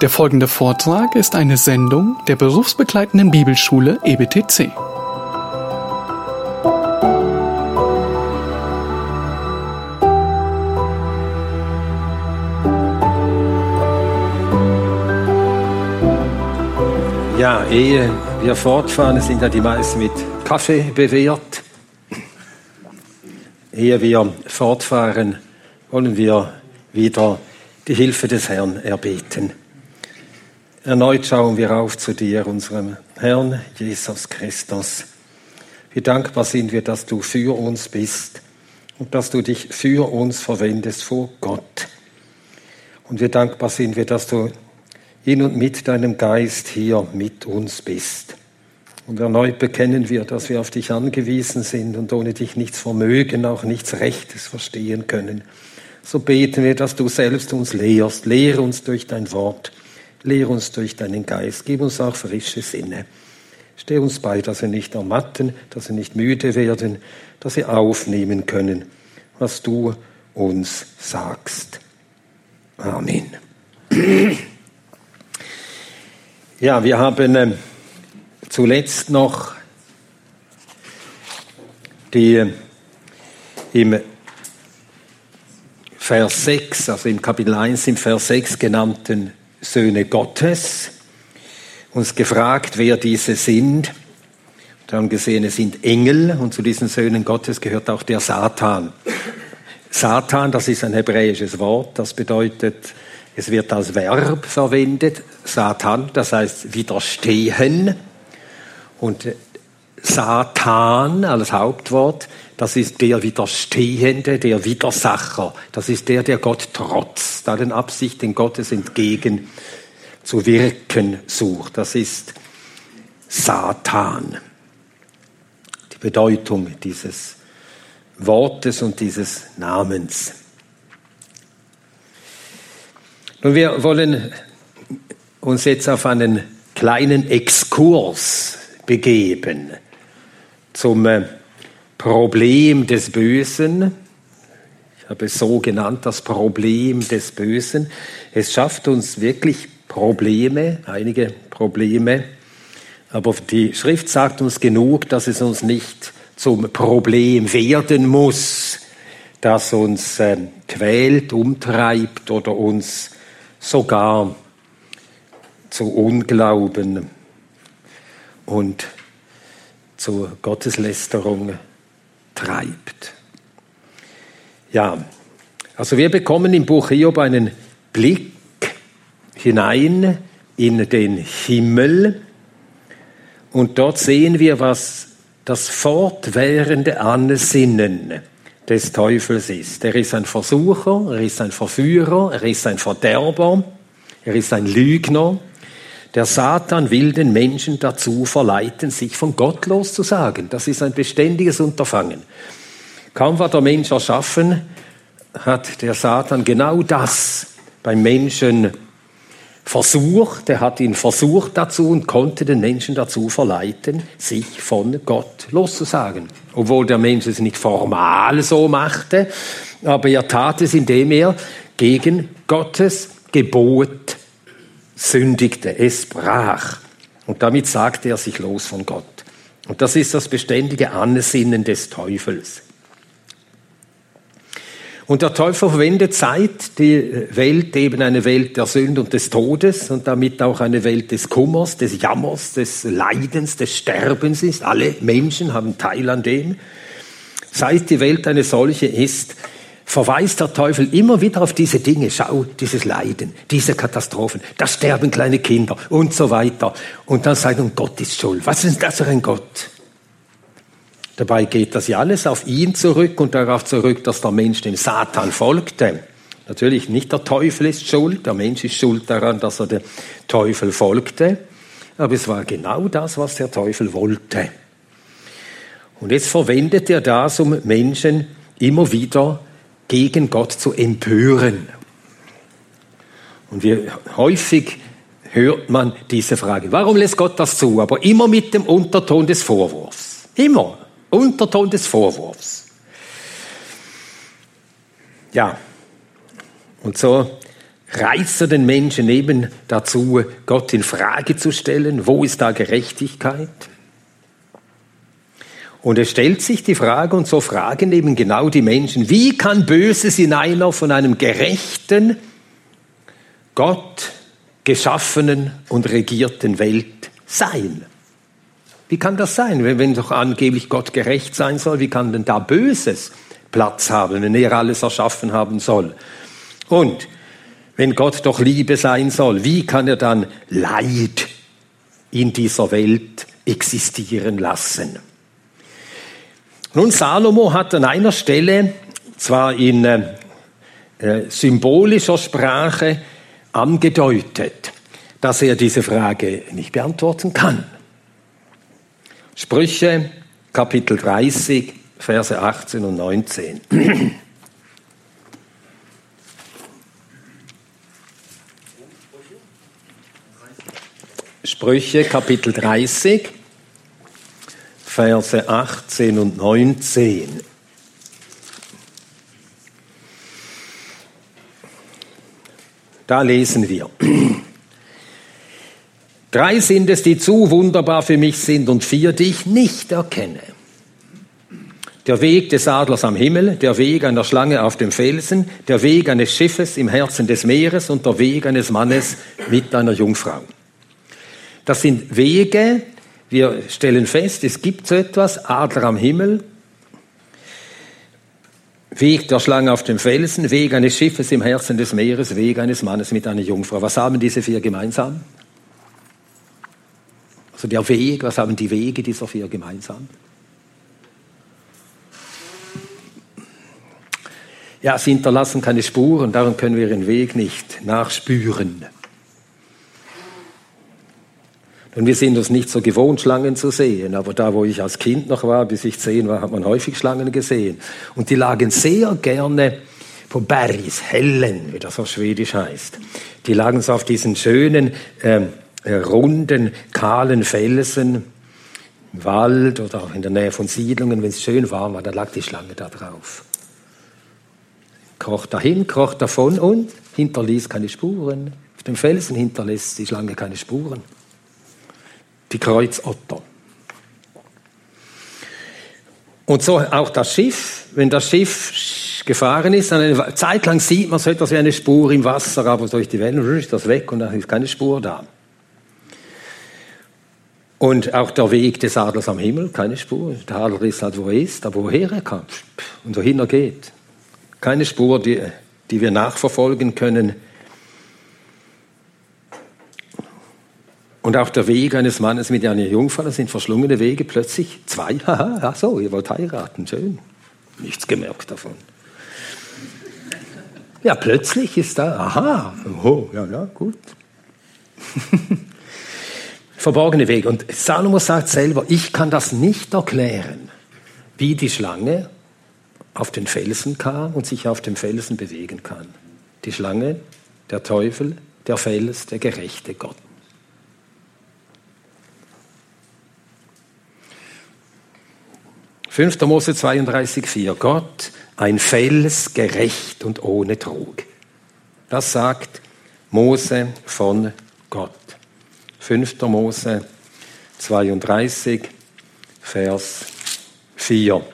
Der folgende Vortrag ist eine Sendung der berufsbegleitenden Bibelschule EBTC. Ja, ehe wir fortfahren, sind ja die meisten mit Kaffee bewehrt. Ehe wir fortfahren, wollen wir wieder die Hilfe des Herrn erbeten. Erneut schauen wir auf zu dir, unserem Herrn Jesus Christus. Wie dankbar sind wir, dass du für uns bist und dass du dich für uns verwendest vor Gott. Und wie dankbar sind wir, dass du in und mit deinem Geist hier mit uns bist. Und erneut bekennen wir, dass wir auf dich angewiesen sind und ohne dich nichts vermögen, auch nichts Rechtes verstehen können. So beten wir, dass du selbst uns lehrst. Lehre uns durch dein Wort Lehre uns durch deinen Geist. Gib uns auch frische Sinne. Steh uns bei, dass wir nicht ermatten, dass wir nicht müde werden, dass wir aufnehmen können, was du uns sagst. Amen. Ja, wir haben äh, zuletzt noch die äh, im Vers 6, also im Kapitel 1 im Vers 6 genannten Söhne Gottes, uns gefragt, wer diese sind. Wir haben gesehen, es sind Engel und zu diesen Söhnen Gottes gehört auch der Satan. Satan, das ist ein hebräisches Wort, das bedeutet, es wird als Verb verwendet. Satan, das heißt widerstehen. Und Satan als Hauptwort, das ist der Widerstehende, der Widersacher. Das ist der, der Gott trotzt, da den Absichten Gottes entgegen zu wirken sucht. Das ist Satan. Die Bedeutung dieses Wortes und dieses Namens. Nun, wir wollen uns jetzt auf einen kleinen Exkurs begeben zum äh, Problem des Bösen. Ich habe es so genannt, das Problem des Bösen. Es schafft uns wirklich Probleme, einige Probleme. Aber die Schrift sagt uns genug, dass es uns nicht zum Problem werden muss, das uns äh, quält, umtreibt oder uns sogar zu Unglauben und zur Gotteslästerung treibt. Ja, also wir bekommen im Buch Hiob einen Blick hinein in den Himmel und dort sehen wir, was das fortwährende Ansinnen des Teufels ist. Er ist ein Versucher, er ist ein Verführer, er ist ein Verderber, er ist ein Lügner, der Satan will den Menschen dazu verleiten, sich von Gott loszusagen. Das ist ein beständiges Unterfangen. Kaum war der Mensch erschaffen, hat der Satan genau das beim Menschen versucht. Er hat ihn versucht dazu und konnte den Menschen dazu verleiten, sich von Gott loszusagen. Obwohl der Mensch es nicht formal so machte, aber er tat es, indem er gegen Gottes Gebot sündigte, es brach. Und damit sagte er sich los von Gott. Und das ist das beständige Ansinnen des Teufels. Und der Teufel verwendet seit die Welt eben eine Welt der Sünde und des Todes und damit auch eine Welt des Kummers, des Jammers, des Leidens, des Sterbens ist. Alle Menschen haben Teil an dem. Seit die Welt eine solche ist, verweist der Teufel immer wieder auf diese Dinge. Schau, dieses Leiden, diese Katastrophen, da sterben kleine Kinder und so weiter. Und dann sagt er, Gott ist schuld. Was ist das für ein Gott? Dabei geht das ja alles auf ihn zurück und darauf zurück, dass der Mensch dem Satan folgte. Natürlich nicht der Teufel ist schuld, der Mensch ist schuld daran, dass er dem Teufel folgte. Aber es war genau das, was der Teufel wollte. Und jetzt verwendet er das, um Menschen immer wieder gegen Gott zu empören. Und wie häufig hört man diese Frage, warum lässt Gott das zu? Aber immer mit dem Unterton des Vorwurfs. Immer. Unterton des Vorwurfs. Ja. Und so reizt er den Menschen eben dazu, Gott in Frage zu stellen. Wo ist da Gerechtigkeit? Und es stellt sich die Frage, und so fragen eben genau die Menschen, wie kann Böses in einer von einem gerechten, Gott geschaffenen und regierten Welt sein? Wie kann das sein, wenn, wenn doch angeblich Gott gerecht sein soll? Wie kann denn da Böses Platz haben, wenn er alles erschaffen haben soll? Und wenn Gott doch Liebe sein soll, wie kann er dann Leid in dieser Welt existieren lassen? Nun, Salomo hat an einer Stelle, zwar in äh, äh, symbolischer Sprache, angedeutet, dass er diese Frage nicht beantworten kann. Sprüche, Kapitel 30, Verse 18 und 19. Sprüche, Kapitel 30, Verse 18 und 19. Da lesen wir. Drei sind es, die zu wunderbar für mich sind und vier, die ich nicht erkenne. Der Weg des Adlers am Himmel, der Weg einer Schlange auf dem Felsen, der Weg eines Schiffes im Herzen des Meeres und der Weg eines Mannes mit einer Jungfrau. Das sind Wege, wir stellen fest, es gibt so etwas, Adler am Himmel, Weg der Schlange auf dem Felsen, Weg eines Schiffes im Herzen des Meeres, Weg eines Mannes mit einer Jungfrau. Was haben diese vier gemeinsam? Also der Weg, was haben die Wege dieser vier gemeinsam? Ja, sie hinterlassen keine Spuren, darum können wir ihren Weg nicht nachspüren. Und wir sind uns nicht so gewohnt, Schlangen zu sehen. Aber da, wo ich als Kind noch war, bis ich zehn war, hat man häufig Schlangen gesehen. Und die lagen sehr gerne på Bergshällen, wie das auf Schwedisch heißt. Die lagen so auf diesen schönen, ähm, äh, runden, kahlen Felsen im Wald oder auch in der Nähe von Siedlungen. Wenn es schön warm war, dann lag die Schlange da drauf. Kroch dahin, kroch davon und hinterließ keine Spuren. Auf dem Felsen hinterlässt die Schlange keine Spuren die Kreuzotter. Und so auch das Schiff, wenn das Schiff gefahren ist, eine Zeit lang sieht man so etwas wie eine Spur im Wasser, aber durch die Wellen ist das weg und dann ist keine Spur da. Und auch der Weg des Adlers am Himmel, keine Spur. Der Adler ist halt, wo er ist, aber woher er kam und wohin er geht. Keine Spur, die, die wir nachverfolgen können. Und auch der Weg eines Mannes mit einer Jungfrau, das sind verschlungene Wege, plötzlich zwei, haha, ach so, ihr wollt heiraten, schön. Nichts gemerkt davon. Ja, plötzlich ist da, aha, oh, ja, ja, gut. Verborgene Wege. Und Salomo sagt selber, ich kann das nicht erklären, wie die Schlange auf den Felsen kam und sich auf dem Felsen bewegen kann. Die Schlange, der Teufel, der Fels, der gerechte Gott. 5. Mose 32, 4. Gott, ein Fels, gerecht und ohne Trug. Das sagt Mose von Gott. 5. Mose 32, Vers 4.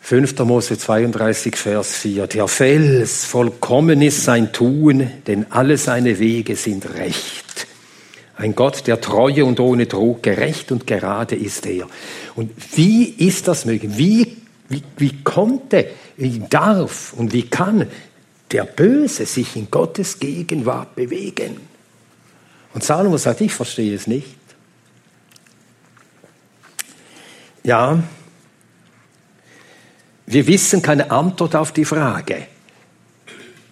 5. Mose 32, Vers 4. Der Fels, vollkommen ist sein Tun, denn alle seine Wege sind recht. Ein Gott, der treue und ohne Trug, gerecht und gerade ist er. Und wie ist das möglich? Wie, wie, wie konnte, wie darf und wie kann der Böse sich in Gottes Gegenwart bewegen? Und Salomo sagt, ich verstehe es nicht. Ja, wir wissen keine Antwort auf die Frage.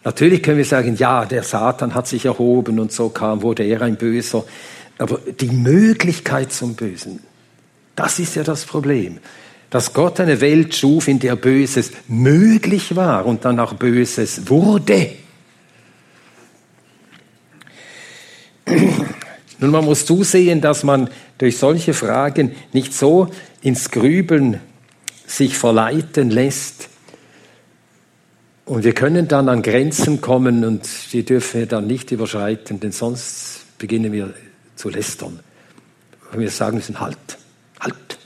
Natürlich können wir sagen, ja, der Satan hat sich erhoben und so kam, wurde er ein Böser. Aber die Möglichkeit zum Bösen, das ist ja das Problem. Dass Gott eine Welt schuf, in der Böses möglich war und dann auch Böses wurde. Nun, man muss zusehen, dass man durch solche Fragen nicht so ins Grübeln sich verleiten lässt, Und wir können dann an Grenzen kommen und die dürfen wir dann nicht überschreiten, denn sonst beginnen wir zu lästern. Und wir sagen müssen, halt, halt,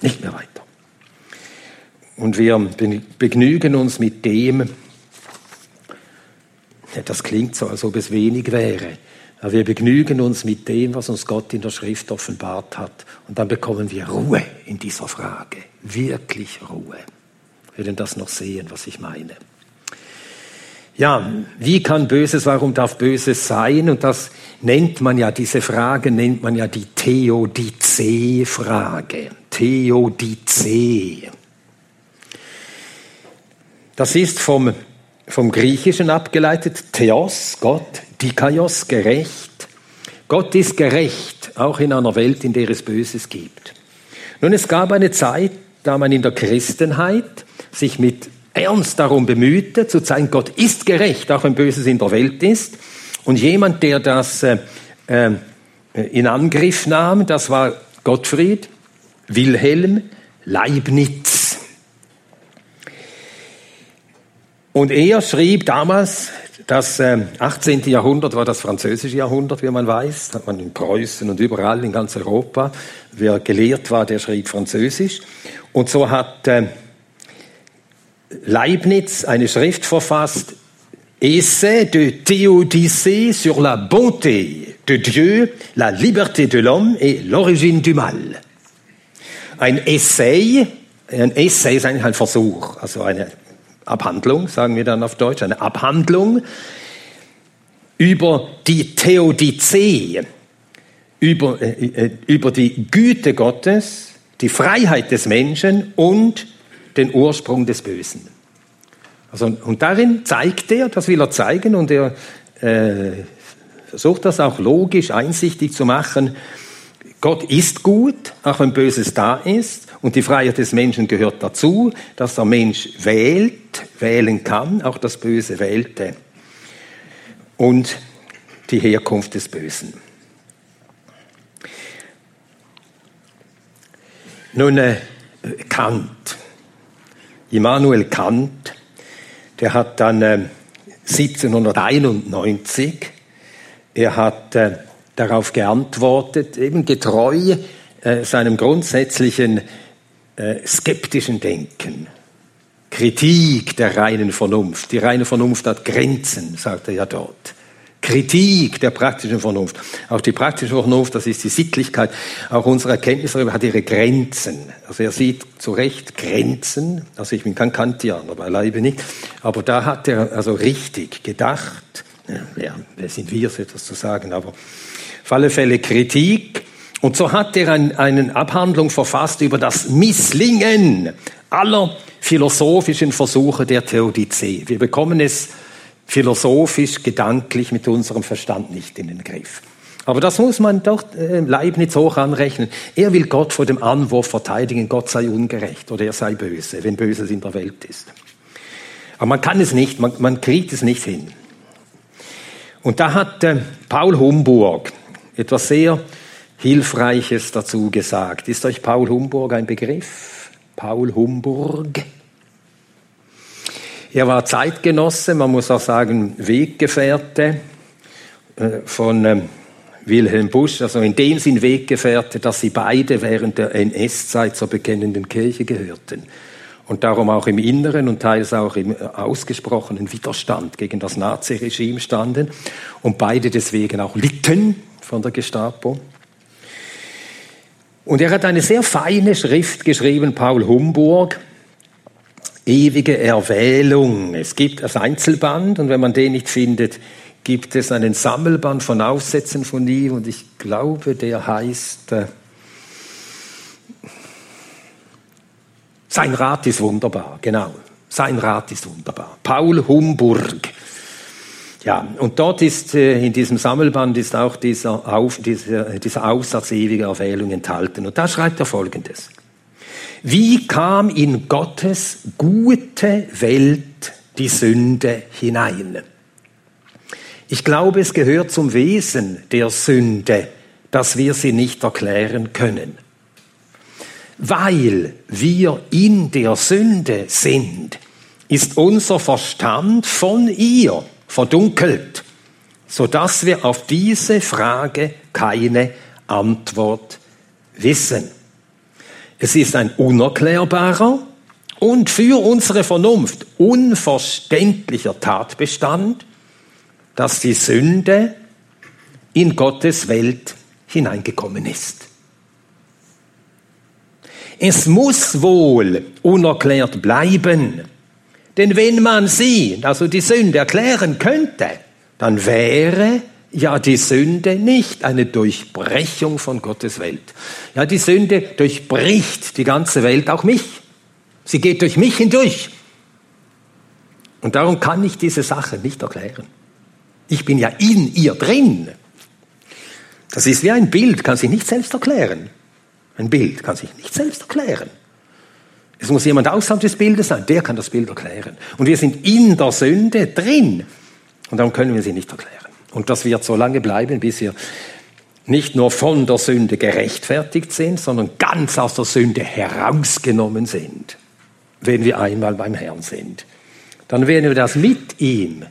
nicht mehr weiter. Und wir begnügen uns mit dem, das klingt so, als ob es wenig wäre, aber wir begnügen uns mit dem, was uns Gott in der Schrift offenbart hat. Und dann bekommen wir Ruhe in dieser Frage. Wirklich Ruhe. Wir werden das noch sehen, was ich meine. Ja, wie kann Böses, warum darf Böses sein? Und das nennt man ja, diese Frage nennt man ja die Theodizee-Frage. Theodizee. Das ist vom, vom Griechischen abgeleitet, Theos, Gott, Dikaios, gerecht. Gott ist gerecht, auch in einer Welt, in der es Böses gibt. Nun, es gab eine Zeit, da man in der Christenheit sich mit Ernst darum bemühte, zu zeigen, Gott ist gerecht, auch wenn Böses in der Welt ist. Und jemand, der das äh, äh, in Angriff nahm, das war Gottfried Wilhelm Leibniz. Und er schrieb damals, das 18. Ähm, Jahrhundert war das französische Jahrhundert, wie man weiß. Hat man in Preußen und überall in ganz Europa. Wer gelehrt war, der schrieb Französisch. Und so hat ähm, Leibniz eine Schrift verfasst, Essai de Théodicée sur la bonté de Dieu, la liberté de l'homme et l'origine du mal. Ein Essay, ein Essay ist eigentlich ein Versuch, also eine Abhandlung, sagen wir dann auf Deutsch, eine Abhandlung über die Theodizee, über, äh, äh, über die Güte Gottes, die Freiheit des Menschen und den Ursprung des Bösen. Also, und darin zeigt er, das will er zeigen, und er äh, versucht das auch logisch, einsichtig zu machen. Gott ist gut, auch wenn Böses da ist. Und die Freiheit des Menschen gehört dazu, dass der Mensch wählt, wählen kann, auch das Böse wählte. Und die Herkunft des Bösen. Nun, äh, Kant, Immanuel Kant, der hat dann äh, 1791, er hat äh, darauf geantwortet, eben getreu äh, seinem grundsätzlichen äh, skeptischen Denken, Kritik der reinen Vernunft. Die reine Vernunft hat Grenzen, sagt er ja dort. Kritik der praktischen Vernunft. Auch die praktische Vernunft, das ist die Sittlichkeit, auch unsere Erkenntnis darüber hat ihre Grenzen. Also er sieht zu Recht Grenzen. Also ich bin kein Kantianer, beileibe nicht. Aber da hat er also richtig gedacht. Ja, wer sind wir, so etwas zu sagen? Aber auf alle Fälle Kritik und so hat er ein, eine Abhandlung verfasst über das Misslingen aller philosophischen Versuche der Theodizee. Wir bekommen es philosophisch, gedanklich mit unserem Verstand nicht in den Griff. Aber das muss man doch äh, Leibniz hoch anrechnen. Er will Gott vor dem Anwurf verteidigen, Gott sei ungerecht oder er sei böse, wenn Böses in der Welt ist. Aber man kann es nicht, man, man kriegt es nicht hin. Und da hat äh, Paul Humburg etwas sehr Hilfreiches dazu gesagt. Ist euch Paul Humburg ein Begriff? Paul Humburg. Er war Zeitgenosse, man muss auch sagen Weggefährte äh, von ähm, Wilhelm Busch, also in dem Sinn Weggefährte, dass sie beide während der NS-Zeit zur bekennenden Kirche gehörten und darum auch im inneren und teils auch im ausgesprochenen Widerstand gegen das Naziregime standen und beide deswegen auch litten von der Gestapo. Und er hat eine sehr feine Schrift geschrieben, Paul Humburg, Ewige Erwählung. Es gibt das Einzelband und wenn man den nicht findet, gibt es einen Sammelband von Aufsätzen von ihm und ich glaube, der heißt äh, Sein Rat ist wunderbar, genau. Sein Rat ist wunderbar. Paul Humburg. Ja, und dort ist äh, in diesem Sammelband ist auch dieser, Auf, dieser, dieser Aussatz ewiger Erwählung enthalten. Und da schreibt er Folgendes. Wie kam in Gottes gute Welt die Sünde hinein? Ich glaube, es gehört zum Wesen der Sünde, dass wir sie nicht erklären können. Weil wir in der Sünde sind, ist unser Verstand von ihr verdunkelt, sodass wir auf diese Frage keine Antwort wissen. Es ist ein unerklärbarer und für unsere Vernunft unverständlicher Tatbestand, dass die Sünde in Gottes Welt hineingekommen ist. Es muss wohl unerklärt bleiben, denn wenn man sie, also die Sünde, erklären könnte, dann wäre ja die Sünde nicht eine Durchbrechung von Gottes Welt. Ja, die Sünde durchbricht die ganze Welt, auch mich. Sie geht durch mich hindurch. Und darum kann ich diese Sache nicht erklären. Ich bin ja in ihr drin. Das ist wie ein Bild, kann sich nicht selbst erklären. Ein Bild kann sich nicht selbst erklären. Es muss jemand außerhalb des Bildes sein, der kann das Bild erklären. Und wir sind in der Sünde drin. Und darum können wir sie nicht erklären. Und das wird so lange bleiben, bis wir nicht nur von der Sünde gerechtfertigt sind, sondern ganz aus der Sünde herausgenommen sind, wenn wir einmal beim Herrn sind. Dann werden wir das mit ihm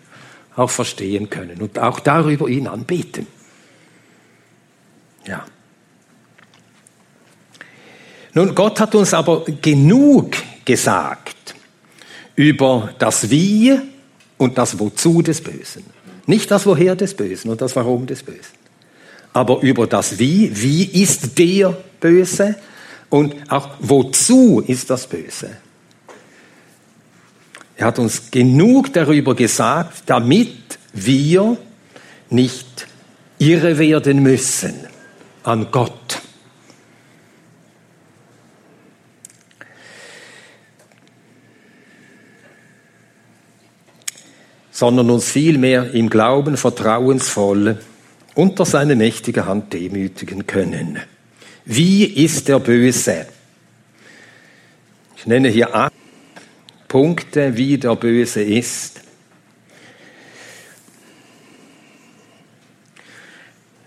auch verstehen können und auch darüber ihn anbeten. Ja. Nun, Gott hat uns aber genug gesagt über das Wie und das Wozu des Bösen. Nicht das Woher des Bösen und das Warum des Bösen. Aber über das Wie, wie ist der Böse und auch wozu ist das Böse. Er hat uns genug darüber gesagt, damit wir nicht irre werden müssen an Gott. Sondern uns vielmehr im Glauben vertrauensvoll unter seine mächtige Hand demütigen können. Wie ist der Böse? Ich nenne hier acht Punkte, wie der Böse ist.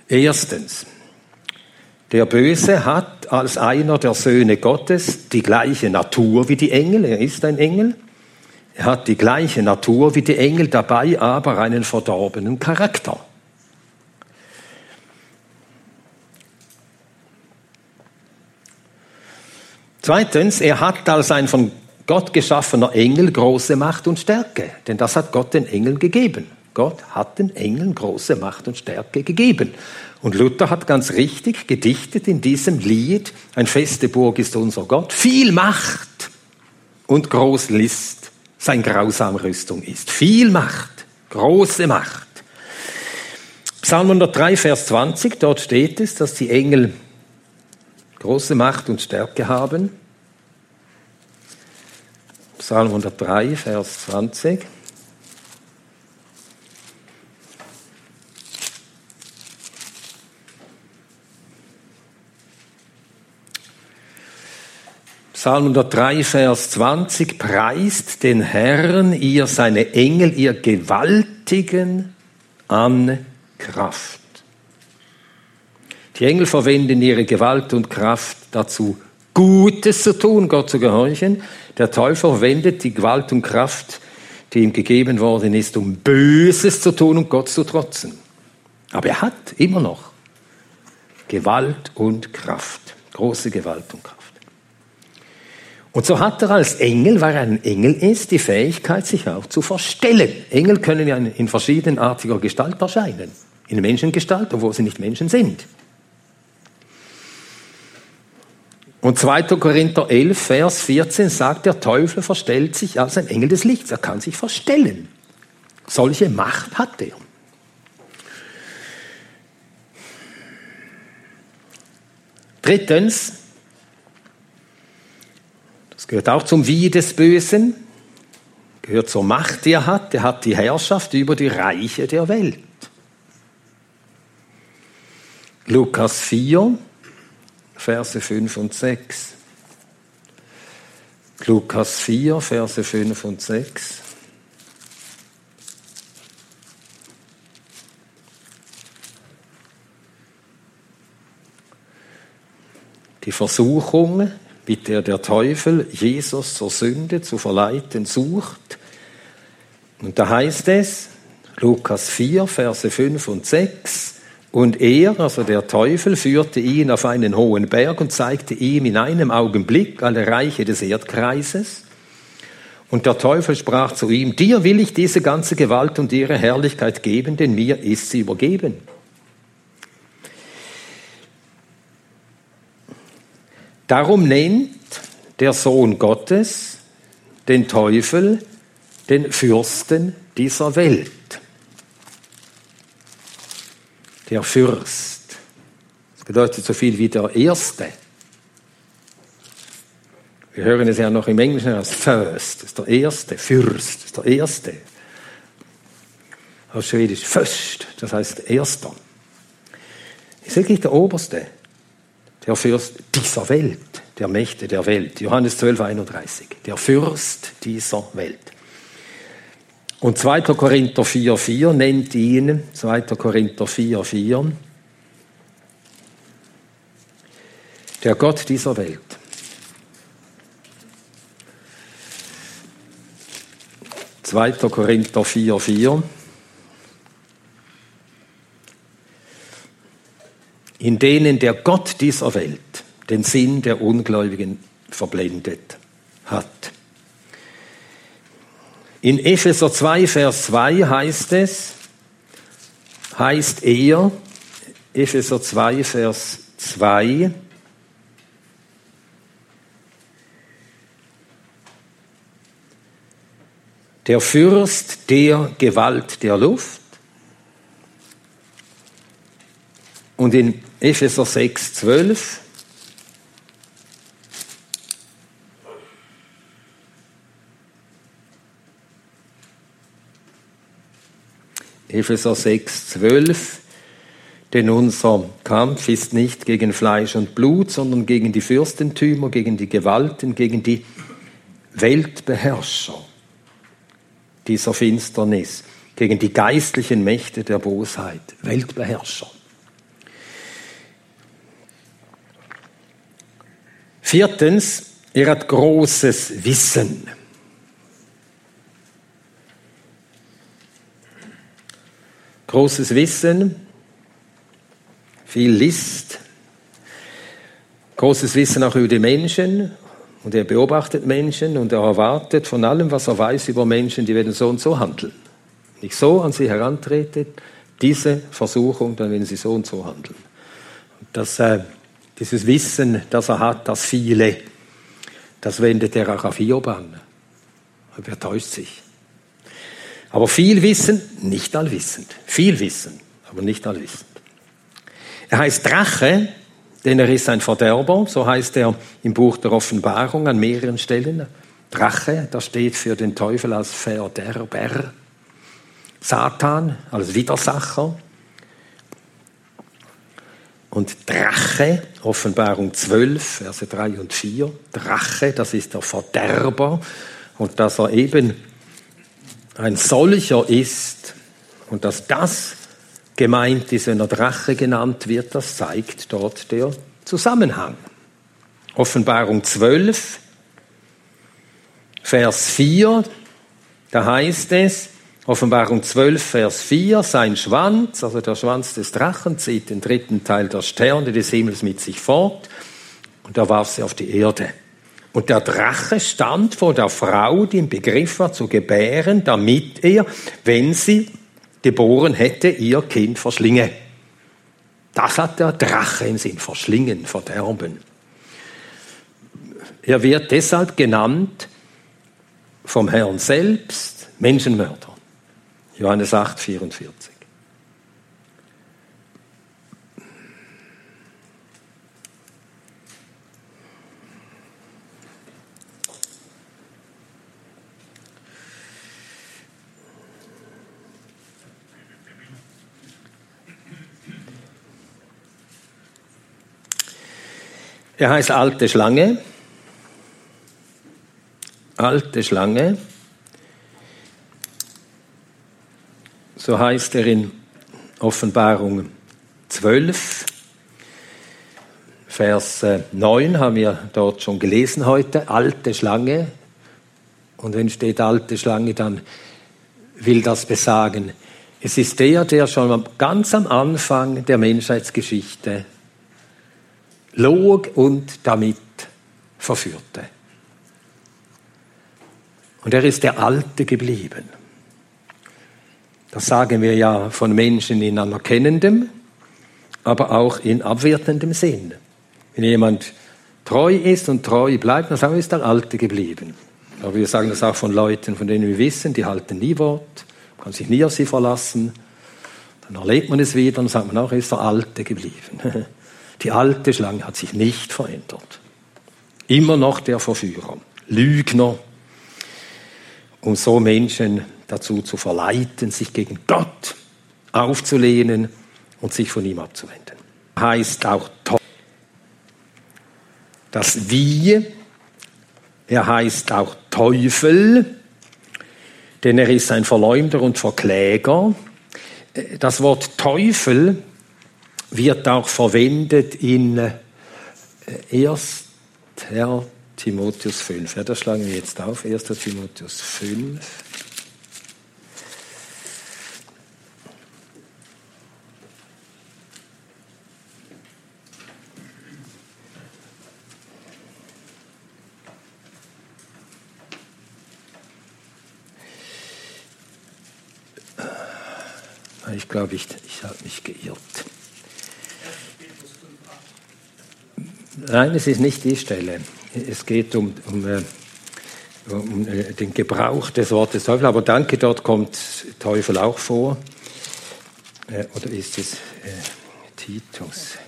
Erstens, der Böse hat als einer der Söhne Gottes die gleiche Natur wie die Engel, er ist ein Engel. Er hat die gleiche Natur wie die Engel, dabei aber einen verdorbenen Charakter. Zweitens, er hat als ein von Gott geschaffener Engel große Macht und Stärke, denn das hat Gott den Engeln gegeben. Gott hat den Engeln große Macht und Stärke gegeben. Und Luther hat ganz richtig gedichtet in diesem Lied, ein feste Burg ist unser Gott, viel Macht und groß List sein grausam Rüstung ist. Viel Macht, große Macht. Psalm 103, Vers 20, dort steht es, dass die Engel große Macht und Stärke haben. Psalm 103, Vers 20. Psalm 103, Vers 20 preist den Herrn, ihr seine Engel, ihr Gewaltigen an Kraft. Die Engel verwenden ihre Gewalt und Kraft dazu, Gutes zu tun, Gott zu gehorchen. Der Teufel verwendet die Gewalt und Kraft, die ihm gegeben worden ist, um Böses zu tun und Gott zu trotzen. Aber er hat immer noch Gewalt und Kraft, große Gewalt und Kraft. Und so hat er als Engel, weil er ein Engel ist, die Fähigkeit, sich auch zu verstellen. Engel können ja in verschiedenartiger Gestalt erscheinen. In Menschengestalt, obwohl sie nicht Menschen sind. Und 2. Korinther 11, Vers 14 sagt, der Teufel verstellt sich als ein Engel des Lichts. Er kann sich verstellen. Solche Macht hat er. Drittens, das gehört auch zum Wie des Bösen, gehört zur Macht, die er hat. Er hat die Herrschaft über die Reiche der Welt. Lukas 4, Verse 5 und 6. Lukas 4, Verse 5 und 6. Die Versuchung mit der der Teufel Jesus zur Sünde zu verleiten sucht, Und da heißt es, Lukas 4, Verse 5 und 6, und er, also der Teufel, führte ihn auf einen hohen Berg und zeigte ihm in einem Augenblick alle Reiche des Erdkreises. Und der Teufel sprach zu ihm, dir will ich diese ganze Gewalt und ihre Herrlichkeit geben, denn mir ist sie übergeben. Darum nennt der Sohn Gottes den Teufel den Fürsten dieser Welt. Der Fürst. Das bedeutet so viel wie der Erste. Wir hören es ja noch im Englischen als First, das ist der Erste, Fürst, das ist der Erste. Auf Schwedisch Först, das heißt Erster. Ist wirklich der Oberste, der Fürst dieser Welt, der Mächte der Welt. Johannes 12, 31. Der Fürst dieser Welt. Und 2. Korinther 4,4 nennt ihn, 2. Korinther 4,4, der Gott dieser Welt. Zweiter Korinther 4,4 in denen der Gott dieser Welt den Sinn der Ungläubigen verblendet hat. In Epheser 2, Vers 2 heißt es, heißt er, Epheser 2, Vers 2, der Fürst der Gewalt der Luft. Und in Epheser 6, 12 Epheser 6, 12. Denn unser Kampf ist nicht gegen Fleisch und Blut, sondern gegen die Fürstentümer, gegen die Gewalten, gegen die Weltbeherrscher dieser Finsternis, gegen die geistlichen Mächte der Bosheit, Weltbeherrscher. Viertens, er hat großes Wissen. großes Wissen, viel List, großes Wissen auch über die Menschen und er beobachtet Menschen und er erwartet von allem, was er weiß über Menschen, die werden so und so handeln. Wenn ich so an sie herantrete, diese Versuchung, dann werden sie so und so handeln. Und das, äh, dieses Wissen, das er hat, das viele, das wendet er auch auf Hiob an. Er täuscht sich. Aber viel Wissen, nicht allwissend. Viel Wissen, aber nicht allwissend. Er heißt Drache, denn er ist ein Verderber, so heißt er im Buch der Offenbarung an mehreren Stellen. Drache, das steht für den Teufel als Verderber. Satan als Widersacher. Und Drache, Offenbarung 12, Verse 3 und 4. Drache, das ist der Verderber. Und dass er eben ein solcher ist und dass das gemeint ist, wenn er Drache genannt wird, das zeigt dort der Zusammenhang. Offenbarung 12, Vers 4, da heißt es, Offenbarung 12, Vers 4, sein Schwanz, also der Schwanz des Drachen, zieht den dritten Teil der Sterne des Himmels mit sich fort und er warf sie auf die Erde. Und der Drache stand vor der Frau, die im Begriff war zu gebären, damit er, wenn sie geboren hätte, ihr Kind verschlinge. Das hat der Drache im Sinn, verschlingen, verderben. Er wird deshalb genannt vom Herrn selbst Menschenmörder. Johannes 8, 44. Er heißt alte Schlange. Alte Schlange. So heißt er in Offenbarung 12, Vers 9 haben wir dort schon gelesen heute. Alte Schlange. Und wenn steht alte Schlange, dann will das besagen. Es ist der, der schon ganz am Anfang der Menschheitsgeschichte log und damit verführte. Und er ist der Alte geblieben. Das sagen wir ja von Menschen in anerkennendem, aber auch in abwertendem Sinn. Wenn jemand treu ist und treu bleibt, dann ist der Alte geblieben. Aber wir sagen das auch von Leuten, von denen wir wissen, die halten nie Wort, man kann sich nie auf sie verlassen. Dann erlebt man es wieder und sagt man auch, ist der Alte geblieben. Die alte Schlange hat sich nicht verändert. Immer noch der Verführer, Lügner, um so Menschen dazu zu verleiten, sich gegen Gott aufzulehnen und sich von ihm abzuwenden. Heißt auch das Wie, er heißt auch Teufel, denn er ist ein Verleumder und Verkläger. Das Wort Teufel wird auch verwendet in 1. Timotheus 5. Ja, das schlagen wir jetzt auf, 1. Timotheus 5. Ich glaube, ich, ich habe mich geirrt. Nein, es ist nicht die Stelle. Es geht um, um, äh, um äh, den Gebrauch des Wortes Teufel. Aber danke, dort kommt Teufel auch vor. Äh, oder ist es Titus?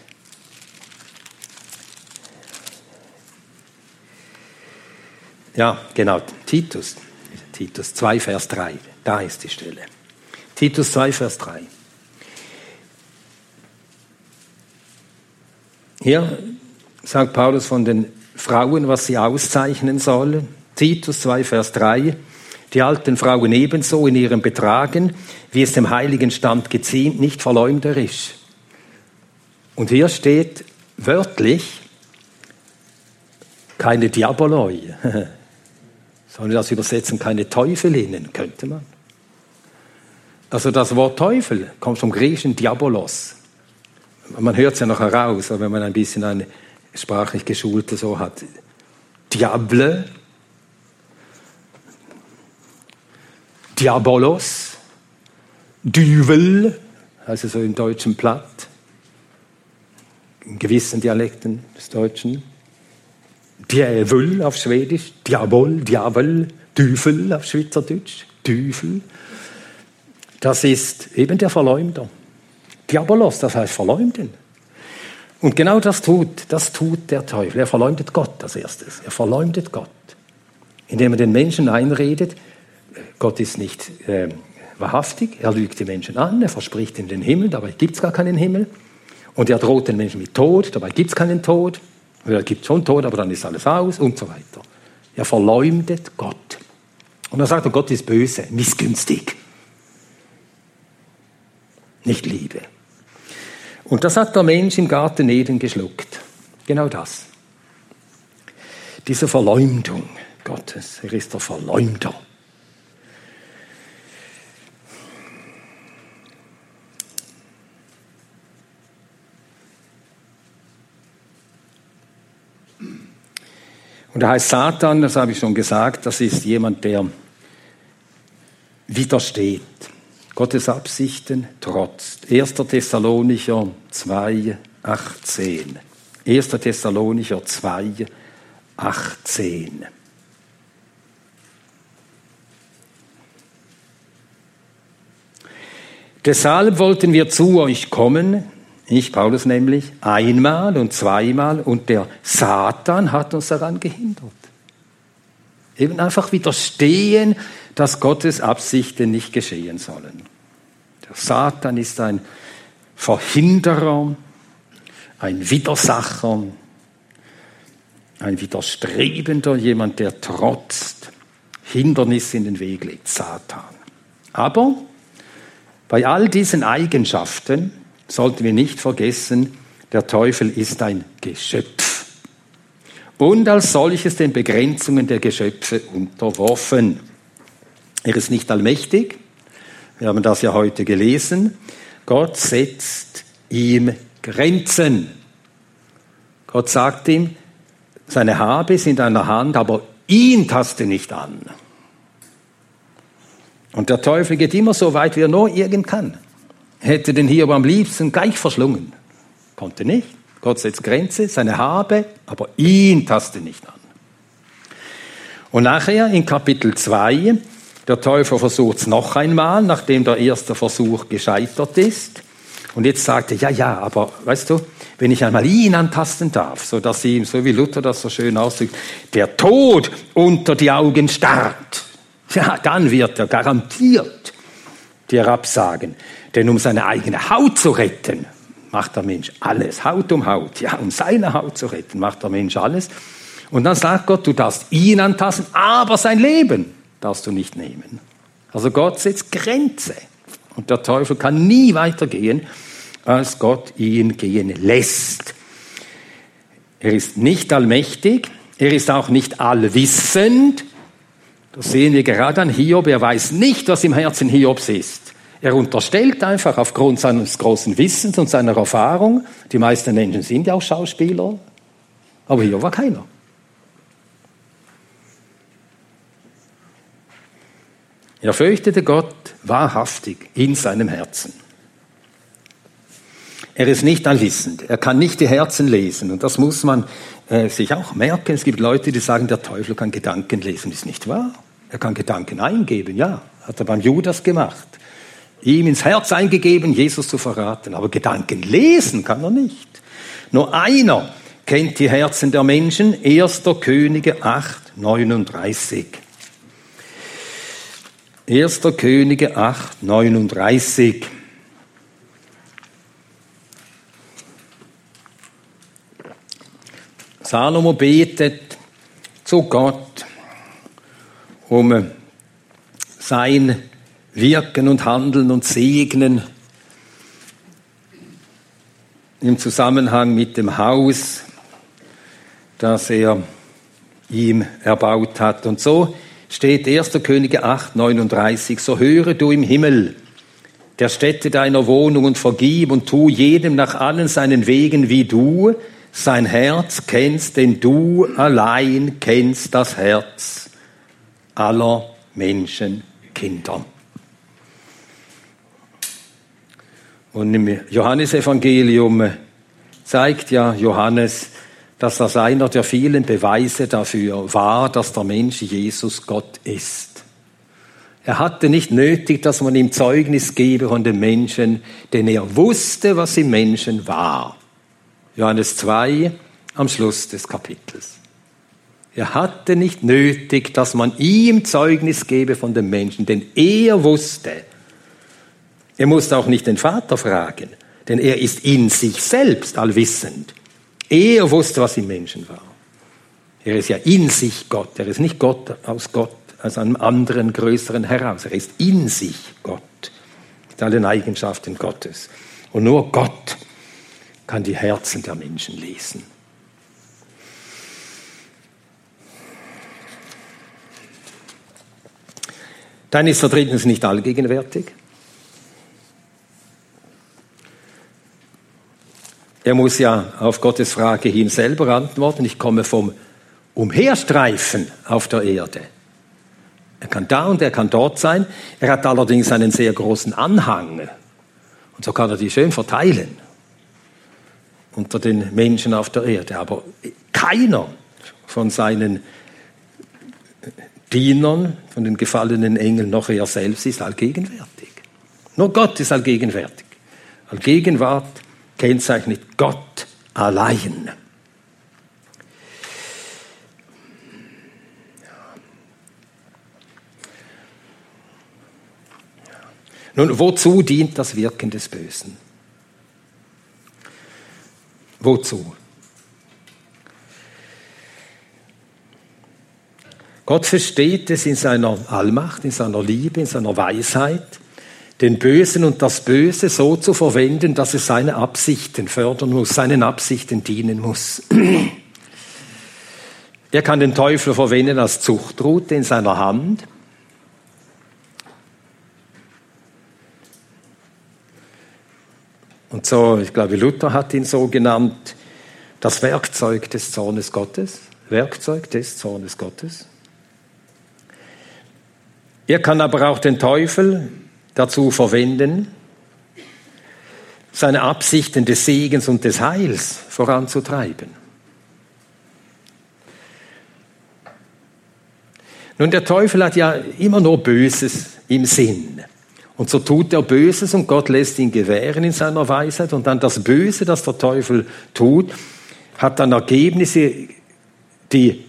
Ja, genau, Titus. Titus 2, Vers 3. Da ist die Stelle. Titus 2, Vers 3. Hier sagt Paulus von den Frauen, was sie auszeichnen sollen. Titus 2, Vers 3. Die alten Frauen ebenso in ihrem Betragen, wie es dem heiligen Stand geziemt, nicht verleumderisch. Und hier steht wörtlich keine Diaboloi. Wir das übersetzen? Keine Teufelinnen, könnte man. Also das Wort Teufel kommt vom griechischen Diabolos. Man hört es ja noch heraus, wenn man ein bisschen eine sprachlich Geschulte so hat. Diable, Diabolos, Düvel, also so im deutschen Platt, in gewissen Dialekten des Deutschen. Djävul auf Schwedisch, Diabol, Diabel, Düvel auf Schweizerdeutsch, Düvel. Das ist eben der Verleumder. Diabolos, das heißt verleumden. Und genau das tut, das tut der Teufel. Er verleumdet Gott als erstes. Er verleumdet Gott, indem er den Menschen einredet, Gott ist nicht äh, wahrhaftig, er lügt die Menschen an, er verspricht ihnen den Himmel, dabei gibt es gar keinen Himmel. Und er droht den Menschen mit Tod, dabei gibt es keinen Tod. Er gibt schon Tod, aber dann ist alles aus und so weiter. Er verleumdet Gott. Und er sagt, Gott ist böse, missgünstig nicht Liebe. Und das hat der Mensch im Garten Eden geschluckt. Genau das. Diese Verleumdung Gottes. Er ist der Verleumder. Und da heißt Satan, das habe ich schon gesagt, das ist jemand, der widersteht. Gottes Absichten trotzt. 1. Thessalonicher 2, 18. 1. Thessalonicher 2, 18. Deshalb wollten wir zu euch kommen, ich Paulus nämlich, einmal und zweimal und der Satan hat uns daran gehindert. Eben einfach widerstehen, dass Gottes Absichten nicht geschehen sollen. Der Satan ist ein Verhinderer, ein Widersacher, ein Widerstrebender, jemand, der trotzt, Hindernisse in den Weg legt, Satan. Aber bei all diesen Eigenschaften sollten wir nicht vergessen, der Teufel ist ein Geschöpf und als solches den Begrenzungen der Geschöpfe unterworfen. Er ist nicht allmächtig, Wir haben das ja heute gelesen. Gott setzt ihm Grenzen. Gott sagt ihm, seine Habe ist in deiner Hand, aber ihn taste nicht an. Und der Teufel geht immer so weit, wie er nur irgend kann. Hätte den Hiob am liebsten gleich verschlungen. Konnte nicht. Gott setzt Grenze, seine Habe, aber ihn taste nicht an. Und nachher in Kapitel 2, der Teufel versucht es noch einmal, nachdem der erste Versuch gescheitert ist. Und jetzt sagt er, ja, ja, aber weißt du, wenn ich einmal ihn antasten darf, so dass ihm, so wie Luther das so schön ausdrückt, der Tod unter die Augen starrt, ja, dann wird er garantiert dir absagen. Denn um seine eigene Haut zu retten, macht der Mensch alles. Haut um Haut. Ja, um seine Haut zu retten, macht der Mensch alles. Und dann sagt Gott, du darfst ihn antasten, aber sein Leben darfst du nicht nehmen. Also Gott setzt Grenze. Und der Teufel kann nie weitergehen, als Gott ihn gehen lässt. Er ist nicht allmächtig, er ist auch nicht allwissend. Das sehen wir gerade an Hiob. Er weiß nicht, was im Herzen Hiobs ist. Er unterstellt einfach aufgrund seines großen Wissens und seiner Erfahrung, die meisten Menschen sind ja auch Schauspieler, aber Hiob war keiner. Er fürchtete Gott wahrhaftig in seinem Herzen. Er ist nicht allwissend. Er kann nicht die Herzen lesen. Und das muss man äh, sich auch merken. Es gibt Leute, die sagen, der Teufel kann Gedanken lesen. Ist nicht wahr. Er kann Gedanken eingeben. Ja, hat er beim Judas gemacht. Ihm ins Herz eingegeben, Jesus zu verraten. Aber Gedanken lesen kann er nicht. Nur einer kennt die Herzen der Menschen. 1. Könige 8, 39. 1. Könige 8, 39. Salomo betet zu Gott um sein Wirken und Handeln und Segnen im Zusammenhang mit dem Haus, das er ihm erbaut hat. Und so steht 1. Könige 8, 39, so höre du im Himmel der Stätte deiner Wohnung und vergib und tu jedem nach allen seinen Wegen wie du, sein Herz kennst, denn du allein kennst das Herz aller Menschenkinder. Und im Johannesevangelium zeigt ja Johannes, dass das einer der vielen Beweise dafür war, dass der Mensch Jesus Gott ist. Er hatte nicht nötig, dass man ihm Zeugnis gebe von dem Menschen, denn er wusste, was im Menschen war. Johannes 2 am Schluss des Kapitels. Er hatte nicht nötig, dass man ihm Zeugnis gebe von dem Menschen, denn er wusste. Er musste auch nicht den Vater fragen, denn er ist in sich selbst allwissend. Er wusste, was im Menschen war. Er ist ja in sich Gott. Er ist nicht Gott aus Gott, aus einem anderen, größeren heraus. Er ist in sich Gott. Mit allen Eigenschaften Gottes. Und nur Gott kann die Herzen der Menschen lesen. Dann ist er drittens nicht allgegenwärtig. Er muss ja auf Gottes Frage hin selber antworten. Ich komme vom Umherstreifen auf der Erde. Er kann da und er kann dort sein. Er hat allerdings einen sehr großen Anhang. Und so kann er die schön verteilen unter den Menschen auf der Erde. Aber keiner von seinen Dienern, von den gefallenen Engeln, noch er selbst ist allgegenwärtig. Nur Gott ist allgegenwärtig. Allgegenwart kennzeichnet Gott allein. Nun, wozu dient das Wirken des Bösen? Wozu? Gott versteht es in seiner Allmacht, in seiner Liebe, in seiner Weisheit, den Bösen und das Böse so zu verwenden, dass es seine Absichten fördern muss, seinen Absichten dienen muss. Er kann den Teufel verwenden als Zuchtrute in seiner Hand. Und so, ich glaube, Luther hat ihn so genannt, das Werkzeug des Zornes Gottes. Werkzeug des Zornes Gottes. Er kann aber auch den Teufel dazu verwenden, seine Absichten des Segens und des Heils voranzutreiben. Nun, der Teufel hat ja immer nur Böses im Sinn. Und so tut er Böses und Gott lässt ihn gewähren in seiner Weisheit. Und dann das Böse, das der Teufel tut, hat dann Ergebnisse, die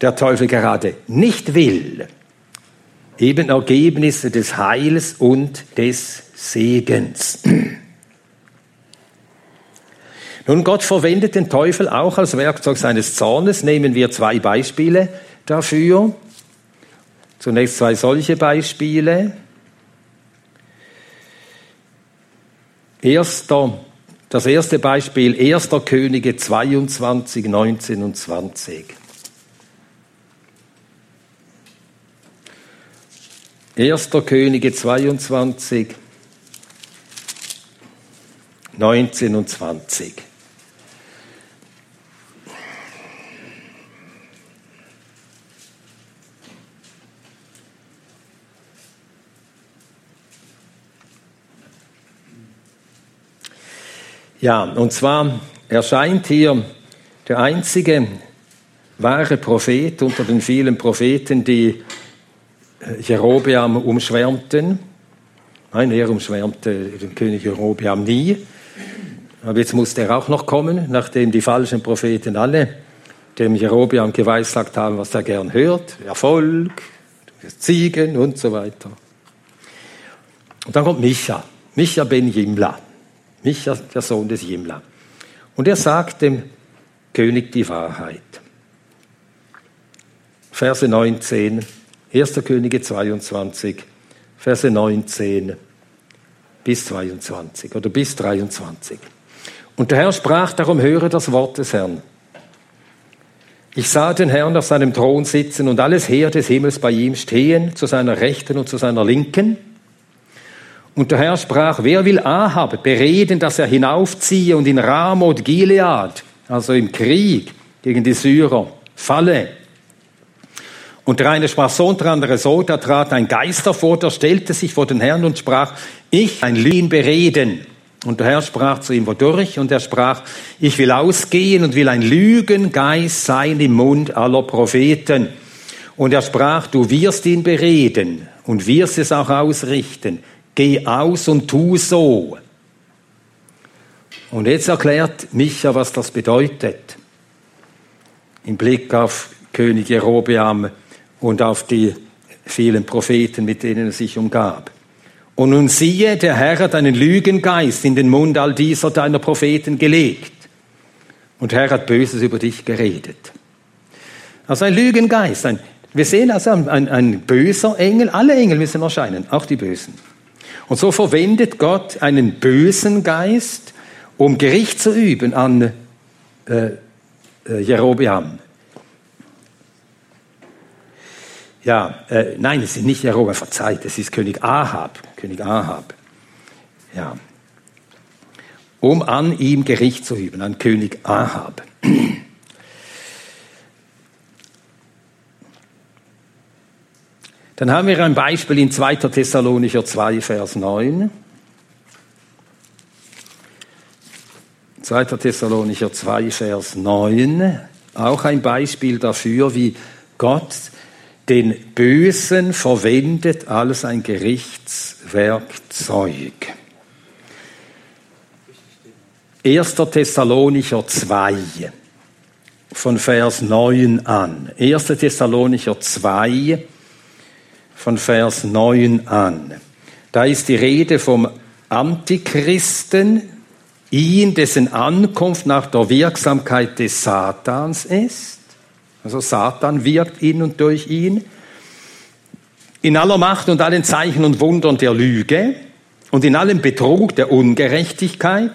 der Teufel gerade nicht will. Eben Ergebnisse des Heils und des Segens. Nun, Gott verwendet den Teufel auch als Werkzeug seines Zornes. Nehmen wir zwei Beispiele dafür. Zunächst zwei solche Beispiele. Erster, das erste Beispiel, 1. Könige 22, 19 und 20. 1. Könige 22, 19 und 20. Ja, und zwar erscheint hier der einzige wahre Prophet unter den vielen Propheten, die Jerobeam umschwärmten. Nein, er umschwärmte den König Jerobeam nie. Aber jetzt musste er auch noch kommen, nachdem die falschen Propheten alle dem Jerobeam geweissagt haben, was er gern hört. Erfolg, Ziegen und so weiter. Und dann kommt Micha, Micha ben Jimla. Micha, der Sohn des Jimla. Und er sagt dem König die Wahrheit. Verse 19, 1. Könige 22, Verse 19 bis 22 oder bis 23. Und der Herr sprach, darum höre das Wort des Herrn. Ich sah den Herrn auf seinem Thron sitzen und alles Heer des Himmels bei ihm stehen, zu seiner Rechten und zu seiner Linken. Und der Herr sprach, wer will Ahab bereden, dass er hinaufziehe und in Ramoth Gilead, also im Krieg gegen die Syrer, falle? Und der eine sprach so und der andere so, da trat ein Geist hervor, der stellte sich vor den Herrn und sprach, ich, ein Lügen bereden. Und der Herr sprach zu ihm, wodurch? Und er sprach, ich will ausgehen und will ein Lügengeist sein im Mund aller Propheten. Und er sprach, du wirst ihn bereden und wirst es auch ausrichten geh aus und tu so. Und jetzt erklärt Micha, was das bedeutet. Im Blick auf König Jerobeam und auf die vielen Propheten, mit denen er sich umgab. Und nun siehe, der Herr hat einen Lügengeist in den Mund all dieser deiner Propheten gelegt. Und Herr hat Böses über dich geredet. Also ein Lügengeist. Ein, wir sehen also ein, ein, ein böser Engel. Alle Engel müssen erscheinen, auch die Bösen. Und so verwendet Gott einen bösen Geist, um Gericht zu üben an äh, äh, Jerobeam. Ja, äh, nein, es ist nicht Jerobeam, verzeiht, es ist König Ahab. König Ahab. Ja. Um an ihm Gericht zu üben, an König Ahab. Dann haben wir ein Beispiel in 2. Thessalonicher 2, Vers 9. 2. Thessalonicher 2, Vers 9. Auch ein Beispiel dafür, wie Gott den Bösen verwendet als ein Gerichtswerkzeug. 1. Thessalonicher 2, von Vers 9 an. 1. Thessalonicher 2, von Vers 9 an. Da ist die Rede vom Antichristen, ihn, dessen Ankunft nach der Wirksamkeit des Satans ist. Also Satan wirkt in und durch ihn. In aller Macht und allen Zeichen und Wundern der Lüge und in allem Betrug der Ungerechtigkeit,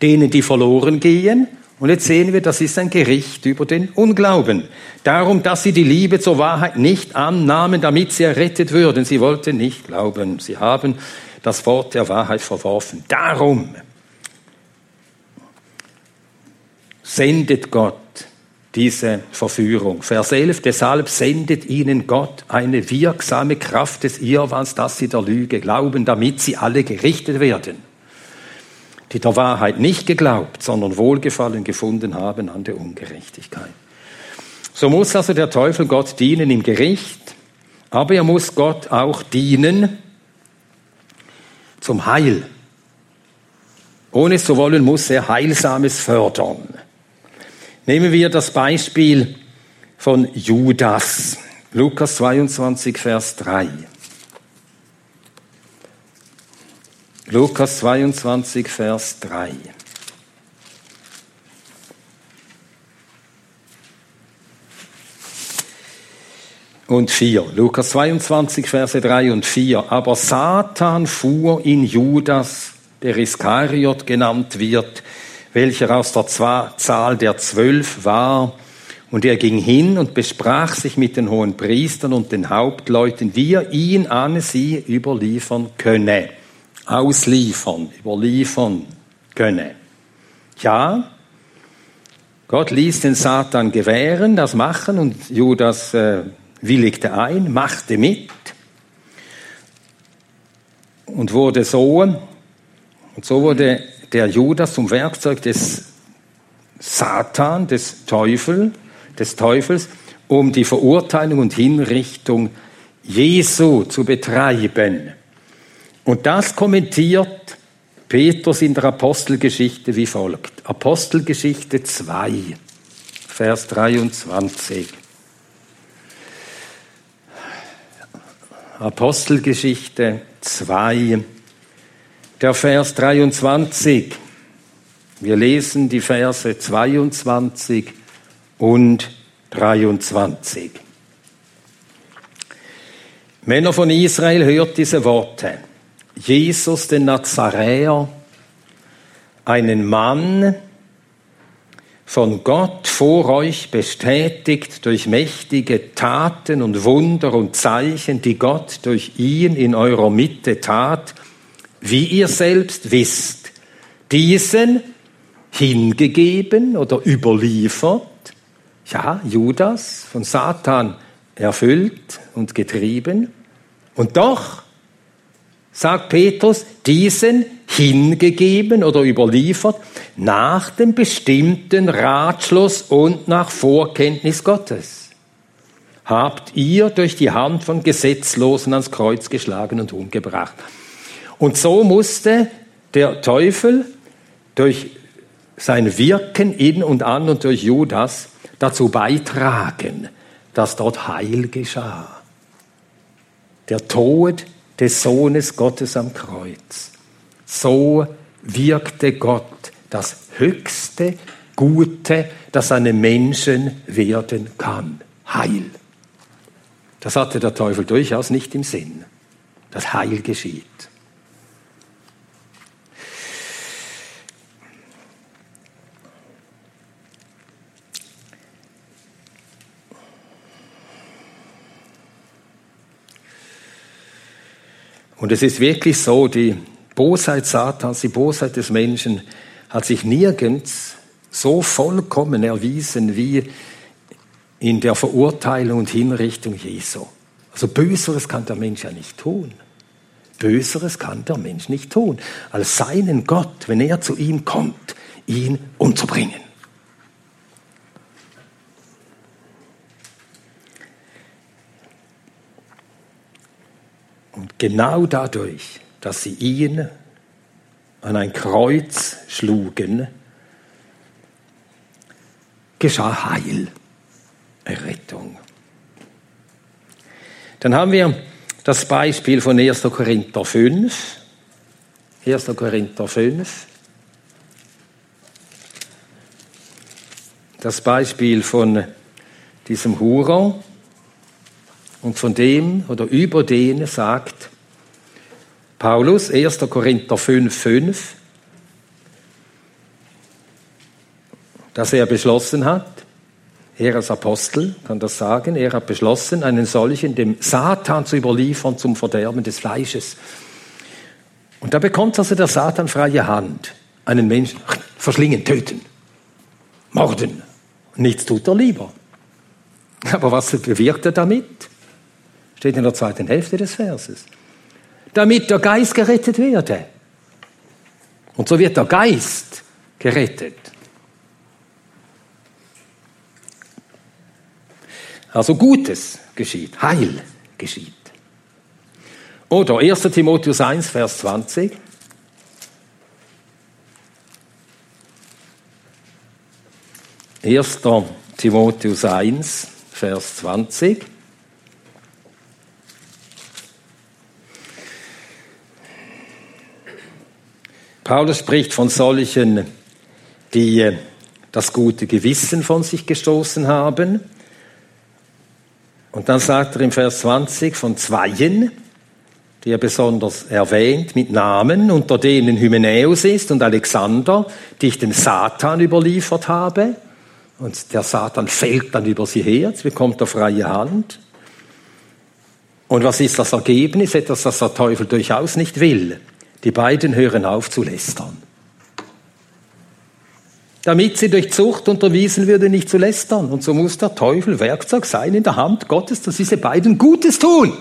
denen, die verloren gehen Und jetzt sehen wir, das ist ein Gericht über den Unglauben. Darum, dass sie die Liebe zur Wahrheit nicht annahmen, damit sie errettet würden. Sie wollten nicht glauben. Sie haben das Wort der Wahrheit verworfen. Darum sendet Gott diese Verführung. Vers 11, deshalb sendet ihnen Gott eine wirksame Kraft des Irrwands, dass sie der Lüge glauben, damit sie alle gerichtet werden, die der Wahrheit nicht geglaubt, sondern Wohlgefallen gefunden haben an der Ungerechtigkeit. So muss also der Teufel Gott dienen im Gericht, aber er muss Gott auch dienen zum Heil. Ohne es zu wollen, muss er Heilsames fördern. Nehmen wir das Beispiel von Judas. Lukas 22, Vers 3. Lukas 22, Vers 3. Und 4. Lukas 22, Verse 3 und 4. Aber Satan fuhr in Judas, der Iskariot genannt wird, welcher aus der Zahl der Zwölf war. Und er ging hin und besprach sich mit den hohen Priestern und den Hauptleuten, wie er ihn an sie überliefern könne. Ausliefern, überliefern könne. Ja, Gott ließ den Satan gewähren, das machen und Judas äh, willigte ein, machte mit und wurde so, und so wurde der Judas zum Werkzeug des Satan, des Teufel, des Teufels, um die Verurteilung und Hinrichtung Jesu zu betreiben. Und das kommentiert Petrus in der Apostelgeschichte wie folgt. Apostelgeschichte 2, Vers 23. Apostelgeschichte 2, der Vers 23. Wir lesen die Verse 22 und 23. Männer von Israel, hört diese Worte. Jesus, den Nazaräer, einen Mann, von Gott vor euch bestätigt durch mächtige Taten und Wunder und Zeichen, die Gott durch ihn in eurer Mitte tat, wie ihr selbst wisst, diesen hingegeben oder überliefert, ja, Judas von Satan erfüllt und getrieben, und doch, sagt Petrus, diesen hingegeben oder überliefert nach dem bestimmten Ratschluss und nach Vorkenntnis Gottes. Habt ihr durch die Hand von Gesetzlosen ans Kreuz geschlagen und umgebracht. Und so musste der Teufel durch sein Wirken in und an und durch Judas dazu beitragen, dass dort Heil geschah. Der Tod des Sohnes Gottes am Kreuz. So wirkte Gott das höchste Gute, das einem Menschen werden kann. Heil. Das hatte der Teufel durchaus nicht im Sinn. Das Heil geschieht. Und es ist wirklich so, die Bosheit Satans, die Bosheit des Menschen hat sich nirgends so vollkommen erwiesen wie in der Verurteilung und Hinrichtung Jesu. Also Böseres kann der Mensch ja nicht tun. Böseres kann der Mensch nicht tun, als seinen Gott, wenn er zu ihm kommt, ihn umzubringen. Genau dadurch, dass sie ihn an ein Kreuz schlugen, geschah Heil, Errettung. Dann haben wir das Beispiel von 1. Korinther 5. 1. Korinther 5. Das Beispiel von diesem Hurer, und von dem oder über den sagt Paulus, 1. Korinther 5, 5, dass er beschlossen hat, er als Apostel kann das sagen, er hat beschlossen, einen solchen dem Satan zu überliefern zum Verderben des Fleisches. Und da bekommt also der Satan freie Hand, einen Menschen verschlingen, töten, morden. Nichts tut er lieber. Aber was bewirkt er damit? Steht in der zweiten Hälfte des Verses. Damit der Geist gerettet werde. Und so wird der Geist gerettet. Also Gutes geschieht, Heil geschieht. Oder 1 Timotheus 1, Vers 20. Erster Timotheus 1, Vers 20. Paulus spricht von solchen, die äh, das gute Gewissen von sich gestoßen haben. Und dann sagt er im Vers 20 von Zweien, die er besonders erwähnt mit Namen, unter denen Hymenäus ist und Alexander, die ich dem Satan überliefert habe. Und der Satan fällt dann über sie her, jetzt bekommt er freie Hand. Und was ist das Ergebnis? Etwas, das der Teufel durchaus nicht will. Die beiden hören auf zu lästern. Damit sie durch Zucht unterwiesen würde, nicht zu lästern. Und so muss der Teufel Werkzeug sein in der Hand Gottes, dass diese beiden Gutes tun.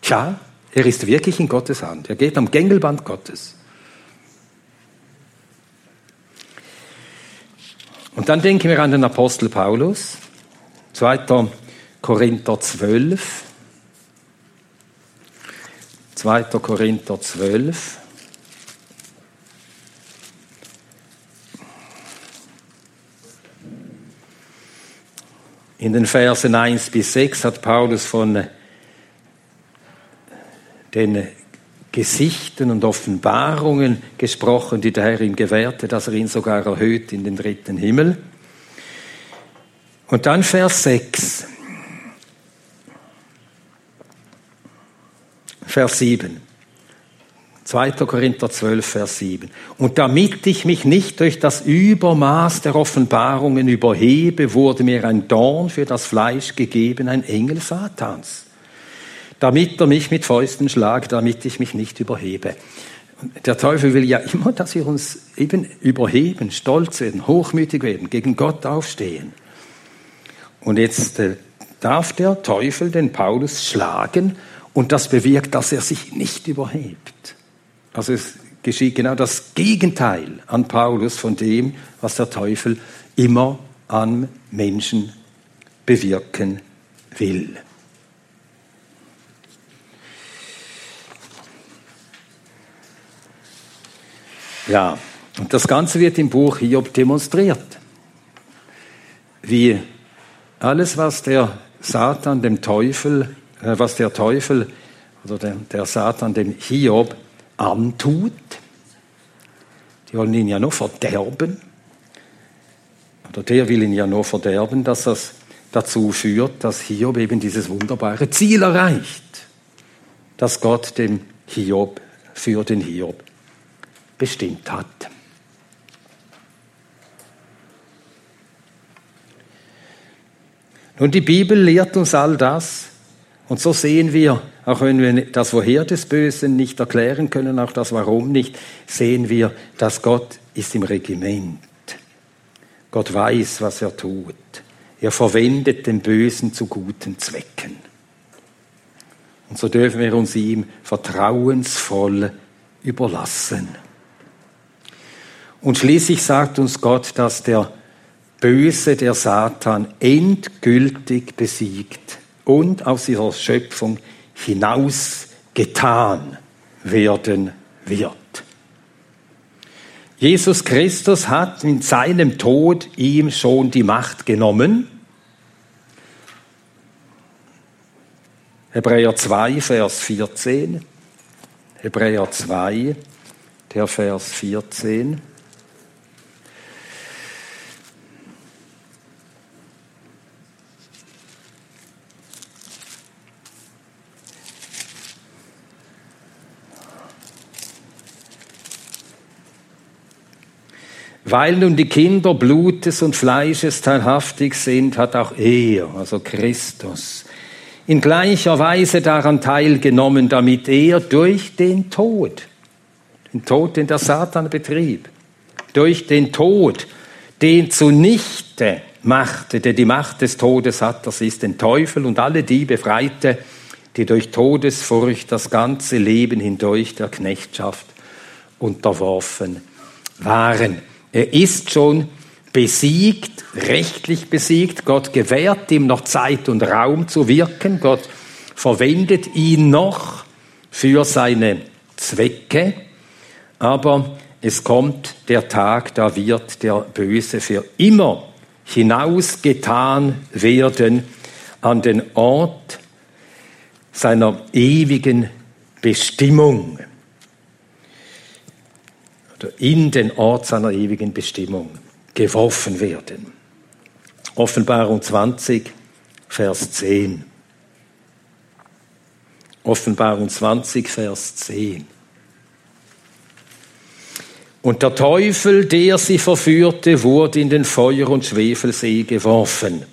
Tja, er ist wirklich in Gottes Hand. Er geht am Gängelband Gottes. Und dann denken wir an den Apostel Paulus, 2. Korinther 12. 2. Korinther 12. In den Versen 1 bis 6 hat Paulus von den Gesichten und Offenbarungen gesprochen, die der Herr ihm gewährte, dass er ihn sogar erhöht in den dritten Himmel. Und dann Vers 6. Vers 7. 2. Korinther 12, Vers 7. Und damit ich mich nicht durch das Übermaß der Offenbarungen überhebe, wurde mir ein Dorn für das Fleisch gegeben, ein Engel Satans, damit er mich mit Fäusten schlagt, damit ich mich nicht überhebe. Der Teufel will ja immer, dass wir uns eben überheben, stolz werden, hochmütig werden, gegen Gott aufstehen. Und jetzt äh, darf der Teufel den Paulus schlagen, und das bewirkt, dass er sich nicht überhebt. Also es geschieht genau das Gegenteil an Paulus von dem, was der Teufel immer an Menschen bewirken will. Ja, und das Ganze wird im Buch Hiob demonstriert. Wie alles, was der Satan dem Teufel was der Teufel oder der, der Satan dem Hiob antut. Die wollen ihn ja nur verderben. Oder der will ihn ja nur verderben, dass das dazu führt, dass Hiob eben dieses wunderbare Ziel erreicht, das Gott dem Hiob für den Hiob bestimmt hat. Nun, die Bibel lehrt uns all das und so sehen wir, auch wenn wir das Woher des Bösen nicht erklären können, auch das Warum nicht, sehen wir, dass Gott ist im Regiment. Gott weiß, was er tut. Er verwendet den Bösen zu guten Zwecken. Und so dürfen wir uns ihm vertrauensvoll überlassen. Und schließlich sagt uns Gott, dass der Böse, der Satan, endgültig besiegt und aus dieser Schöpfung hinausgetan werden wird. Jesus Christus hat in seinem Tod ihm schon die Macht genommen. Hebräer 2, Vers 14. Hebräer 2, der Vers 14. Weil nun die Kinder Blutes und Fleisches teilhaftig sind, hat auch er, also Christus, in gleicher Weise daran teilgenommen, damit er durch den Tod, den Tod, den der Satan betrieb, durch den Tod, den zunichte machte, der die Macht des Todes hat, das ist den Teufel und alle die befreite, die durch Todesfurcht das ganze Leben hindurch der Knechtschaft unterworfen waren. Er ist schon besiegt, rechtlich besiegt. Gott gewährt ihm noch Zeit und Raum zu wirken. Gott verwendet ihn noch für seine Zwecke. Aber es kommt der Tag, da wird der Böse für immer hinausgetan werden an den Ort seiner ewigen Bestimmung in den Ort seiner ewigen Bestimmung geworfen werden. Offenbarung 20, Vers 10. Offenbarung 20, Vers 10. Und der Teufel, der sie verführte, wurde in den Feuer- und Schwefelsee geworfen,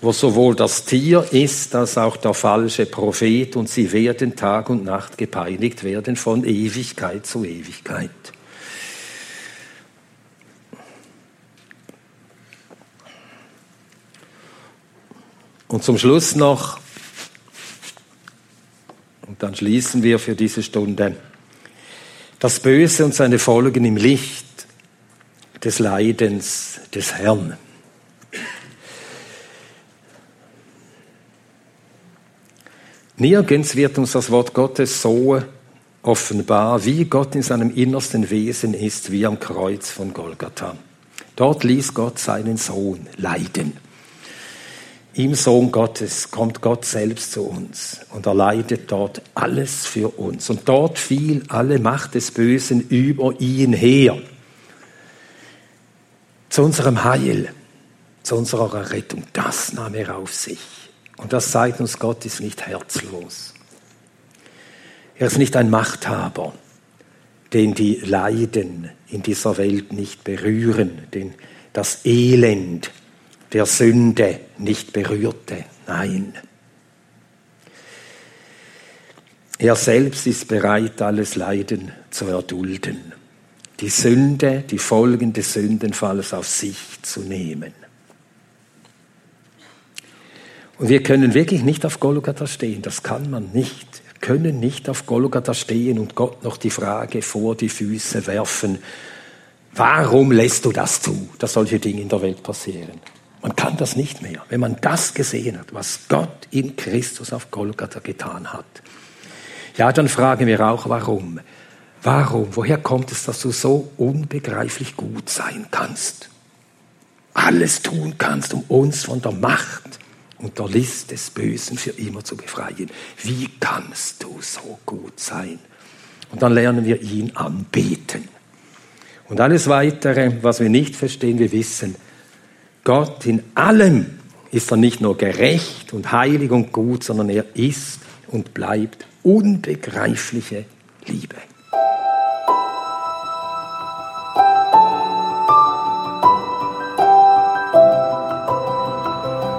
wo sowohl das Tier ist als auch der falsche Prophet, und sie werden Tag und Nacht gepeinigt werden von Ewigkeit zu Ewigkeit. Und zum Schluss noch, und dann schließen wir für diese Stunde, das Böse und seine Folgen im Licht des Leidens des Herrn. Nirgends wird uns das Wort Gottes so offenbar, wie Gott in seinem innersten Wesen ist, wie am Kreuz von Golgatha. Dort ließ Gott seinen Sohn leiden. Im Sohn Gottes kommt Gott selbst zu uns und er leidet dort alles für uns. Und dort fiel alle Macht des Bösen über ihn her. Zu unserem Heil, zu unserer Rettung. Das nahm er auf sich. Und das zeigt uns, Gott ist nicht herzlos. Er ist nicht ein Machthaber, den die Leiden in dieser Welt nicht berühren, den das Elend der Sünde nicht berührte. Nein. Er selbst ist bereit, alles Leiden zu erdulden, die Sünde, die Folgen des Sündenfalls auf sich zu nehmen. Und wir können wirklich nicht auf Golgatha stehen, das kann man nicht. Wir können nicht auf Golgatha stehen und Gott noch die Frage vor die Füße werfen, warum lässt du das zu, dass solche Dinge in der Welt passieren? Man kann das nicht mehr. Wenn man das gesehen hat, was Gott in Christus auf Golgatha getan hat, ja, dann fragen wir auch, warum? Warum? Woher kommt es, dass du so unbegreiflich gut sein kannst? Alles tun kannst, um uns von der Macht und der List des Bösen für immer zu befreien. Wie kannst du so gut sein? Und dann lernen wir ihn anbeten. Und alles weitere, was wir nicht verstehen, wir wissen, Gott in allem ist er nicht nur gerecht und heilig und gut, sondern er ist und bleibt unbegreifliche Liebe.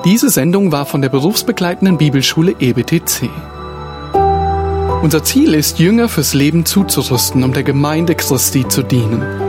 Diese Sendung war von der berufsbegleitenden Bibelschule EBTC. Unser Ziel ist, Jünger fürs Leben zuzurüsten, um der Gemeinde Christi zu dienen.